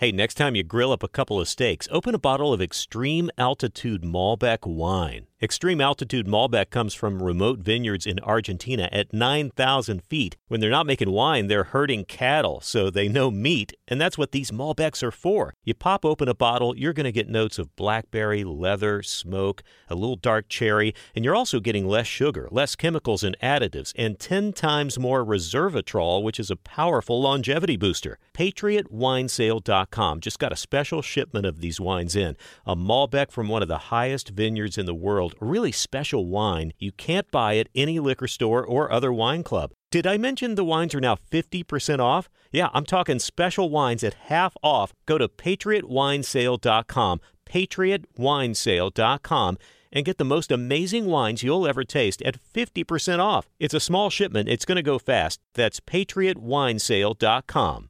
Hey, next time you grill up a couple of steaks, open a bottle of Extreme Altitude Malbec wine. Extreme altitude Malbec comes from remote vineyards in Argentina at 9,000 feet. When they're not making wine, they're herding cattle, so they know meat, and that's what these Malbecs are for. You pop open a bottle, you're going to get notes of blackberry, leather, smoke, a little dark cherry, and you're also getting less sugar, less chemicals and additives, and 10 times more resveratrol, which is a powerful longevity booster. PatriotWinesale.com just got a special shipment of these wines in. A Malbec from one of the highest vineyards in the world a really special wine you can't buy at any liquor store or other wine club. Did I mention the wines are now 50% off? Yeah, I'm talking special wines at half off. Go to patriotwinesale.com, patriotwinesale.com, and get the most amazing wines you'll ever taste at 50% off. It's a small shipment, it's going to go fast. That's patriotwinesale.com.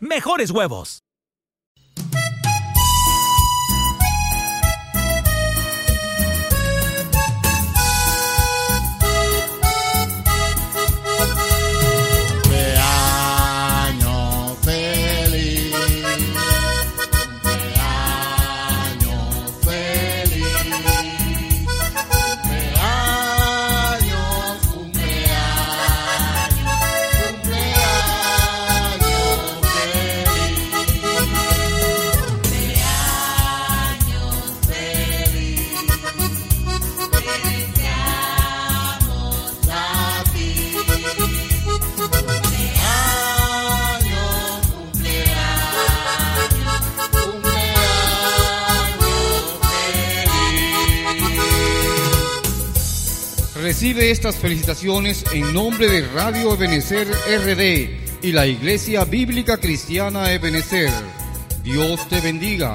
mejores huevos. Recibe estas felicitaciones en nombre de Radio Ebenecer RD y la Iglesia Bíblica Cristiana Ebenecer. Dios te bendiga.